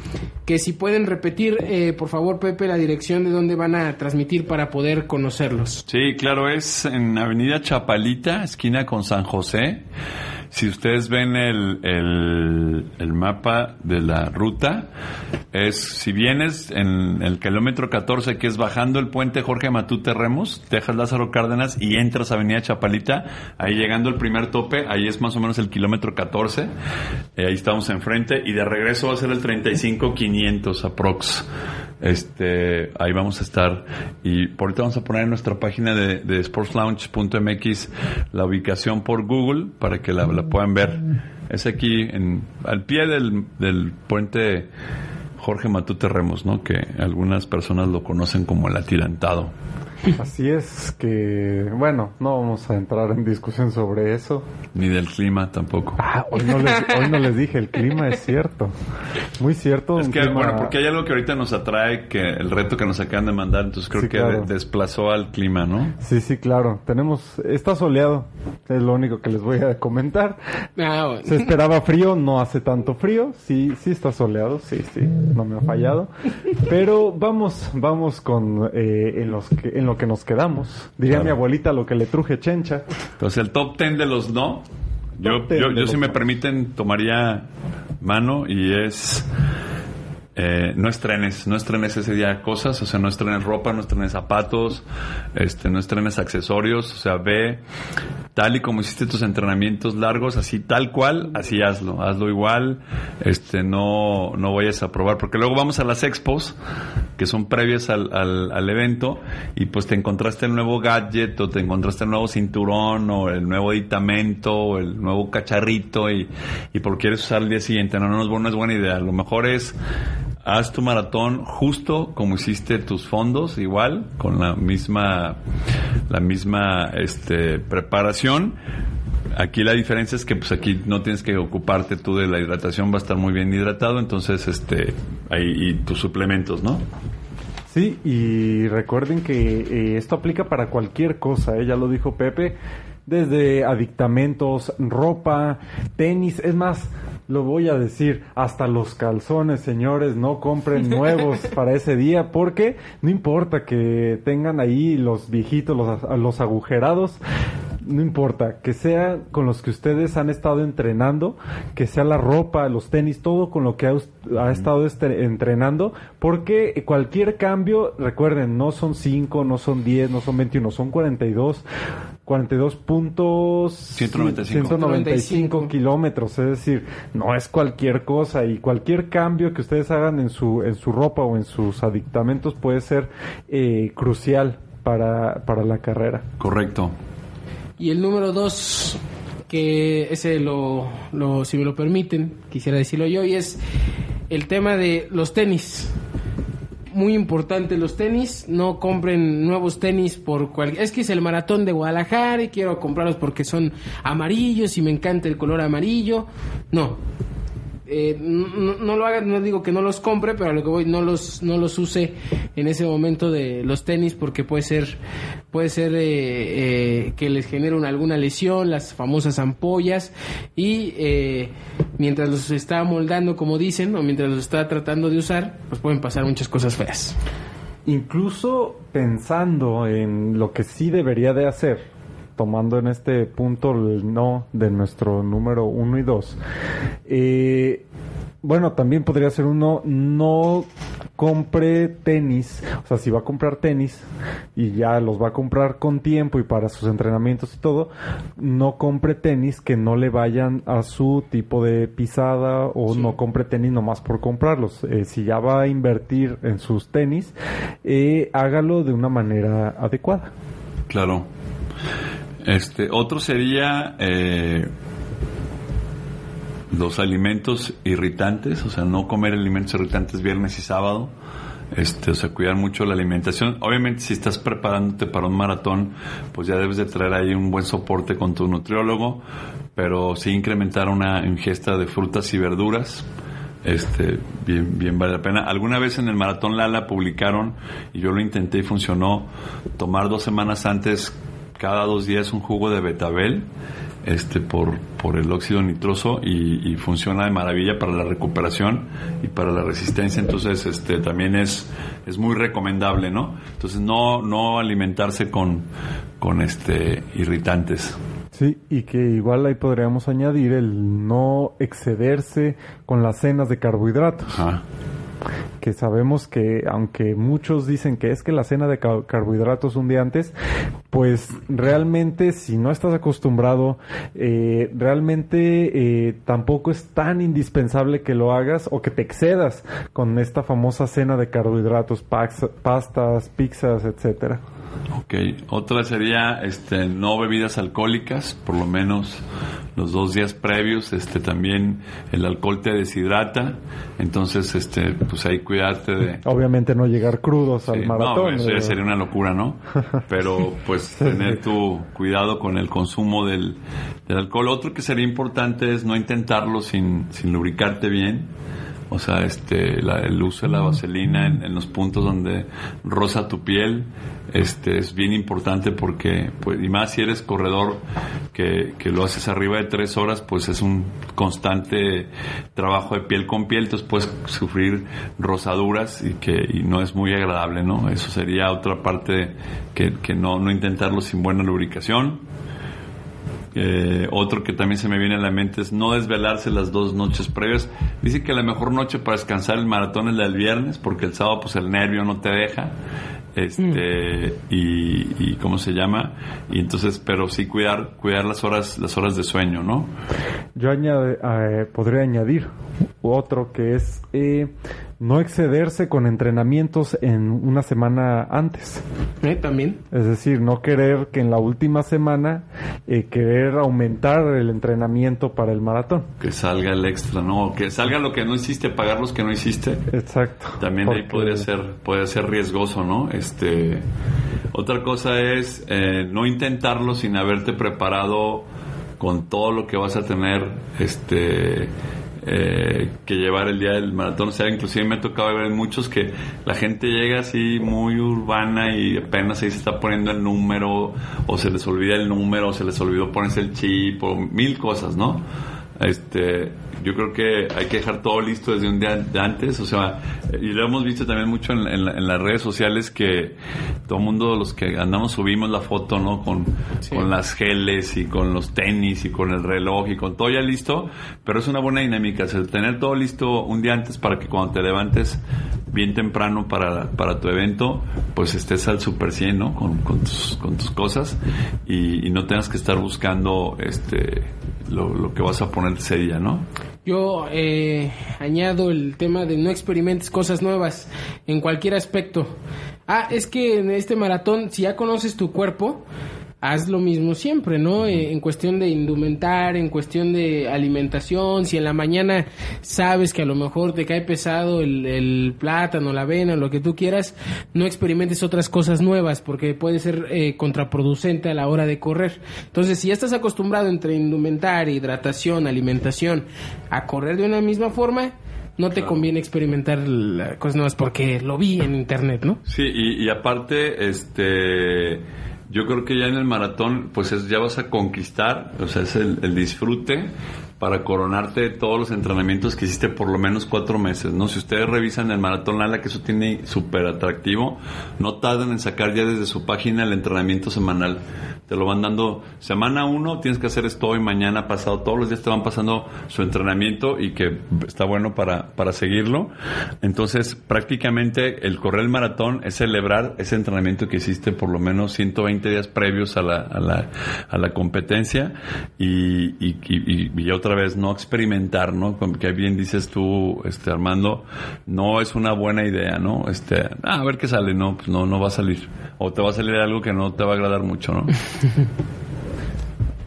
que si pueden repetir, eh, por favor, Pepe, la dirección de dónde van a transmitir para poder conocerlos. Sí, claro, es en Avenida Chapalita, esquina con San José. Si ustedes ven el, el, mapa de la ruta, es si vienes en el kilómetro 14, que es bajando el puente Jorge Matute Remos, dejas Lázaro Cárdenas y entras a Avenida Chapalita, ahí llegando al primer tope, ahí es más o menos el kilómetro 14, eh, ahí estamos enfrente, y de regreso va a ser el 35-500 aprox. Este, ahí vamos a estar. Y por ahorita vamos a poner en nuestra página de, de sportslounge.mx la ubicación por Google para que la puedan ver. Es aquí, en, al pie del, del puente Jorge Matute Remos, ¿no? Que algunas personas lo conocen como el atirantado. Así es que, bueno, no vamos a entrar en discusión sobre eso. Ni del clima tampoco. Ah, hoy no les, hoy no les dije, el clima es cierto. Muy cierto. Es que, clima- bueno, porque hay algo que ahorita nos atrae, que el reto que nos acaban de mandar, entonces creo Sí, que claro. desplazó al clima, ¿no? Sí, sí, claro. Tenemos, está soleado. Es lo único que les voy a comentar. Ah, bueno. Se esperaba frío, no hace tanto frío. Sí, sí está soleado, sí, sí, no me ha fallado. Pero vamos, vamos con eh, en, los que, en lo que nos quedamos. Diría Claro. mi abuelita lo que le truje chencha. Entonces, el top 10 de los no. Yo, Top 10 yo, yo si me permiten, tomaría mano y es... eh, no estrenes, no estrenes ese día cosas, o sea, no estrenes ropa, no estrenes zapatos, este, no estrenes accesorios, o sea, ve tal y como hiciste tus entrenamientos largos, así tal cual, así hazlo, hazlo igual, este, no, no vayas a probar, porque luego vamos a las expos, que son previas al, al, evento, y pues te encontraste el nuevo gadget, o te encontraste el nuevo cinturón, o el nuevo aditamento, o el nuevo cacharrito, y, y por quieres usar al día siguiente, no, no, es es buena idea, lo mejor es haz tu maratón justo como hiciste tus fondos, igual, con la misma, la misma este, preparación. Aquí la diferencia es que pues aquí no tienes que ocuparte tú de la hidratación, va a estar muy bien hidratado, entonces este ahí y tus suplementos, ¿no? Sí, y recuerden que eh, esto aplica para cualquier cosa, ¿eh? ya lo dijo Pepe, desde adictamentos, ropa, tenis, es más, lo voy a decir, hasta los calzones, señores, no compren nuevos para ese día, porque no importa que tengan ahí los viejitos, los, los agujerados, no importa, que sea con los que ustedes han estado entrenando, que sea la ropa, los tenis, todo con lo que ha, ha estado este- entrenando, porque cualquier cambio, recuerden, no son 5, no son 10, no son 21, son 42, 42 puntos 195. 195 kilómetros, es decir, no es cualquier cosa y cualquier cambio que ustedes hagan en su en su ropa o en sus aditamentos puede ser eh, crucial para, para la carrera. Correcto. Y el número dos, que ese lo, lo, si me lo permiten, quisiera decirlo yo, y es el tema de los tenis. Muy importante los tenis, no compren nuevos tenis por cual... Es que es el maratón de Guadalajara y quiero comprarlos porque son amarillos y me encanta el color amarillo. No, eh, no, no lo hagan, no digo que no los compre, pero a lo que voy, no los, no los use en ese momento de los tenis porque puede ser, puede ser eh, eh, que les genere una- alguna lesión, las famosas ampollas y eh, mientras los está moldando, como dicen, o mientras los está tratando de usar, pues pueden pasar muchas cosas feas. Incluso pensando en lo que sí debería de hacer, tomando en este punto el no de nuestro número uno y dos, eh, bueno, también podría ser uno, no compre tenis, o sea, si va a comprar tenis y ya los va a comprar con tiempo y para sus entrenamientos y todo, no compre tenis que no le vayan a su tipo de pisada o no compre tenis nomás por comprarlos. Eh, si ya va a invertir en sus tenis, eh, hágalo de una manera adecuada. Claro. Este, otro sería eh, los alimentos irritantes, o sea, no comer alimentos irritantes viernes y sábado. Este, o sea, cuidar mucho la alimentación. Obviamente, si estás preparándote para un maratón, pues ya debes de traer ahí un buen soporte con tu nutriólogo, pero sí incrementar una ingesta de frutas y verduras. Este, bien, bien vale la pena. Alguna vez en el Maratón Lala publicaron, y yo lo intenté y funcionó, tomar dos semanas antes, cada dos días, un jugo de betabel, este, por, por el óxido nitroso, y, y funciona de maravilla para la recuperación y para la resistencia. Entonces, este, también es, es muy recomendable, ¿no? Entonces, no, no alimentarse con, con este, irritantes. Sí, y que igual ahí podríamos añadir el no excederse con las cenas de carbohidratos. Ajá. Que sabemos que aunque muchos dicen que es que la cena de ca- carbohidratos un día antes, pues realmente si no estás acostumbrado, eh, realmente eh, tampoco es tan indispensable que lo hagas o que te excedas con esta famosa cena de carbohidratos, pastas, pizzas, etcétera. Ok, otra sería este no bebidas alcohólicas, por lo menos los dos días previos, este también el alcohol te deshidrata, entonces este pues ahí cuidarte de Obviamente no llegar crudos Sí, al maratón. No, eso ya sería una locura, ¿no? Pero pues tener tu cuidado con el consumo del, del alcohol. Otro que sería importante es no intentarlo sin, sin lubricarte bien. O sea, este, la- el uso de la vaselina en, en los puntos donde roza tu piel, este, es bien importante porque, pues, y más si eres corredor que, que lo haces arriba de tres horas, pues es un constante trabajo de piel con piel, entonces puedes sufrir rosaduras y que, y no es muy agradable, ¿no? Eso sería otra parte que, que no, no intentarlo sin buena lubricación. Eh, otro que también se me viene a la mente es no desvelarse las dos noches previas. Dice que la mejor noche para descansar el maratón es la del viernes, porque el sábado pues el nervio no te deja. Este, y, y cómo se llama, y entonces, pero sí cuidar, cuidar las horas, las horas de sueño, ¿no? Yo añade- eh, podría añadir otro que es eh, no excederse con entrenamientos en una semana antes. ¿Eh? También. Es decir, no querer que en la última semana eh, querer aumentar el entrenamiento para el maratón. Que salga el extra, ¿no? Que salga lo que no hiciste, pagar los que no hiciste. Exacto. También ahí Porque- podría ser, puede ser riesgoso, ¿no? Este, otra cosa es eh, no intentarlo sin haberte preparado con todo lo que vas a tener, este, eh, que llevar el día del maratón. O sea, inclusive me ha tocado ver muchos que la gente llega así muy urbana y apenas ahí se está poniendo el número, o se les olvida el número, o se les olvidó ponerse el chip, o mil cosas, ¿no? Este, yo creo que hay que dejar todo listo desde un día de antes, o sea, y lo hemos visto también mucho en, en en las redes sociales que todo el mundo, los que andamos, subimos la foto, ¿no? Con, con las geles y con los tenis y con el reloj y con todo ya listo, pero es una buena dinámica, o sea, tener todo listo un día antes para que cuando te levantes bien temprano para, para tu evento, pues estés al super 100, ¿no? Con, con tus, con tus cosas y, y no tengas que estar buscando este lo, lo que vas a poner ese día, ¿no? Yo eh, añado el tema de no experimentes cosas nuevas en cualquier aspecto. Ah, es que en este maratón, si ya conoces tu cuerpo, haz lo mismo siempre, ¿no? Eh, en cuestión de indumentar, en cuestión de alimentación, si en la mañana sabes que a lo mejor te cae pesado el, el plátano, la avena, lo que tú quieras, no experimentes otras cosas nuevas porque puede ser eh, contraproducente a la hora de correr. Entonces, si ya estás acostumbrado entre indumentar, hidratación, alimentación, a correr de una misma forma, no te conviene experimentar cosas nuevas porque lo vi en internet, ¿no? Sí, y, y aparte, este, yo creo que ya en el maratón, pues es- ya vas a conquistar, o sea, es el, el disfrute para coronarte todos los entrenamientos que hiciste por lo menos cuatro meses, ¿no? Si ustedes revisan el maratón Lala, que eso tiene súper atractivo, no tarden en sacar ya desde su página el entrenamiento semanal. Te lo van dando semana uno, tienes que hacer esto hoy, mañana, pasado, todos los días te van pasando su entrenamiento y que está bueno para, para seguirlo. Entonces, prácticamente el correr el maratón es celebrar ese entrenamiento que hiciste por lo menos 120 días previos a la, a la, a la competencia y, y, y- y otra vez no experimentar, ¿no? Que bien dices tú, este Armando, no es una buena idea, ¿no? Este, ah, a ver qué sale, no, pues no, no va a salir. O te va a salir algo que no te va a agradar mucho, ¿no?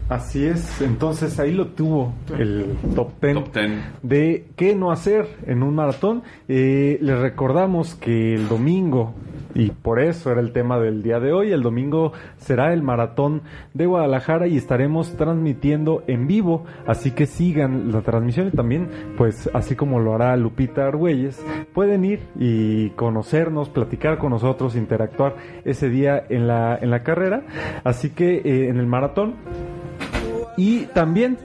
Así es, entonces ahí lo tuvo el top 10 Top 10. de qué no hacer en un maratón. Eh, les recordamos que el domingo, y por eso era el tema del día de hoy, el domingo será el maratón de Guadalajara y estaremos transmitiendo en vivo, así que sigan la transmisión y también, pues así como lo hará Lupita Argüelles, pueden ir y conocernos, platicar con nosotros, interactuar ese día en la, en la carrera. Así que eh, en el maratón y también,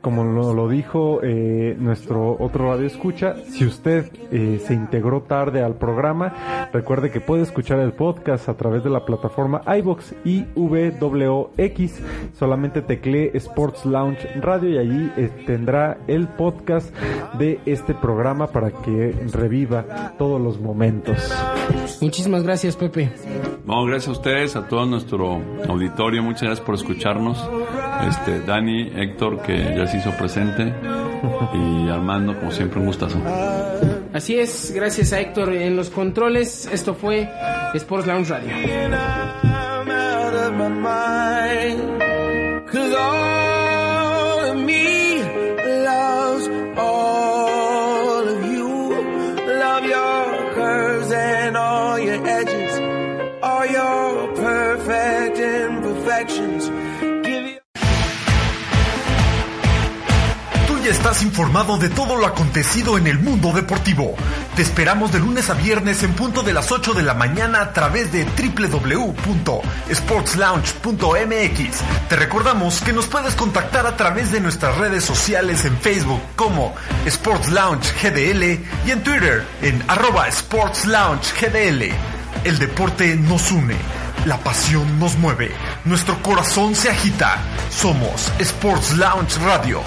como lo, lo dijo eh, nuestro otro radio escucha, si usted eh, se integró tarde al programa, recuerde que puede escuchar el podcast a través de la plataforma iBox y VWX. Solamente teclee Sports Lounge Radio y allí eh, tendrá el podcast de este programa para que reviva todos los momentos. Muchísimas gracias, Pepe. No, gracias a ustedes, a todo nuestro auditorio, muchas gracias por escucharnos. Este, Dani, Héctor, que ya se hizo presente, y Armando, como siempre, un gustazo. Así es, gracias a Héctor en los controles. Esto fue Sports Lounge Radio. Informado de todo lo acontecido en el mundo deportivo. Te esperamos de lunes a viernes en punto de las 8 de la mañana a través de www.sportslounge.mx. Te recordamos que nos puedes contactar a través de nuestras redes sociales en Facebook como Sports Lounge GDL y en Twitter en arroba Sports Lounge GDL. El deporte nos une. La pasión nos mueve. Nuestro corazón se agita. Somos Sports Lounge Radio.